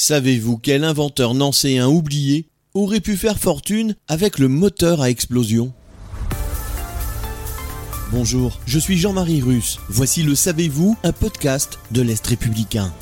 Savez-vous quel inventeur nancéen oublié aurait pu faire fortune avec le moteur à explosion? Bonjour, je suis Jean-Marie Russe. Voici le Savez-vous, un podcast de l'Est républicain.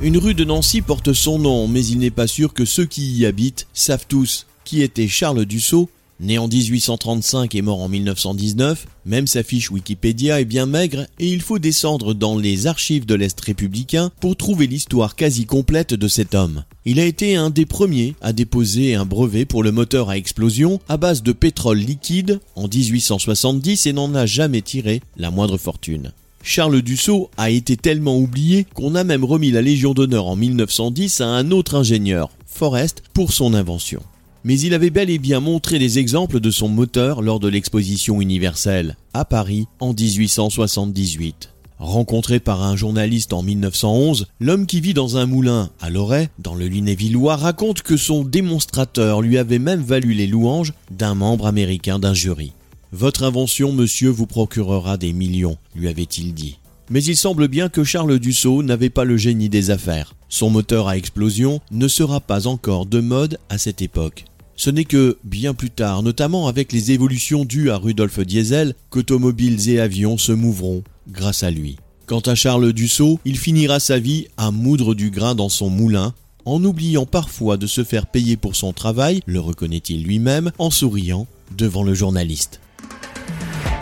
Une rue de Nancy porte son nom, mais il n'est pas sûr que ceux qui y habitent savent tous qui était Charles Dussault, Né en 1835 et mort en 1919, même sa fiche Wikipédia est bien maigre et il faut descendre dans les archives de l'Est républicain pour trouver l'histoire quasi complète de cet homme. Il a été un des premiers à déposer un brevet pour le moteur à explosion à base de pétrole liquide en 1870 et n'en a jamais tiré la moindre fortune. Charles Dussault a été tellement oublié qu'on a même remis la Légion d'honneur en 1910 à un autre ingénieur, Forrest, pour son invention mais il avait bel et bien montré des exemples de son moteur lors de l'exposition universelle, à Paris, en 1878. Rencontré par un journaliste en 1911, l'homme qui vit dans un moulin à Loret, dans le Lunévillois, raconte que son démonstrateur lui avait même valu les louanges d'un membre américain d'un jury. Votre invention, monsieur, vous procurera des millions, lui avait-il dit. Mais il semble bien que Charles Dussault n'avait pas le génie des affaires. Son moteur à explosion ne sera pas encore de mode à cette époque. Ce n'est que bien plus tard, notamment avec les évolutions dues à Rudolf Diesel, qu'automobiles et avions se mouvront grâce à lui. Quant à Charles Dussault, il finira sa vie à moudre du grain dans son moulin, en oubliant parfois de se faire payer pour son travail, le reconnaît-il lui-même, en souriant devant le journaliste.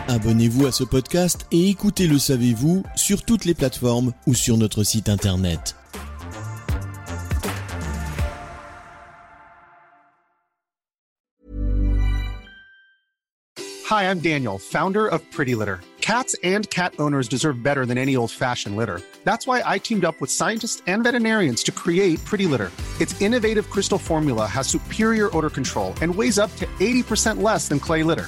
Abonnez-vous à ce podcast et écoutez Le Savez-vous sur toutes les plateformes ou sur notre site internet. Hi, I'm Daniel, founder of Pretty Litter. Cats and cat owners deserve better than any old-fashioned litter. That's why I teamed up with scientists and veterinarians to create Pretty Litter. Its innovative crystal formula has superior odor control and weighs up to 80% less than clay litter.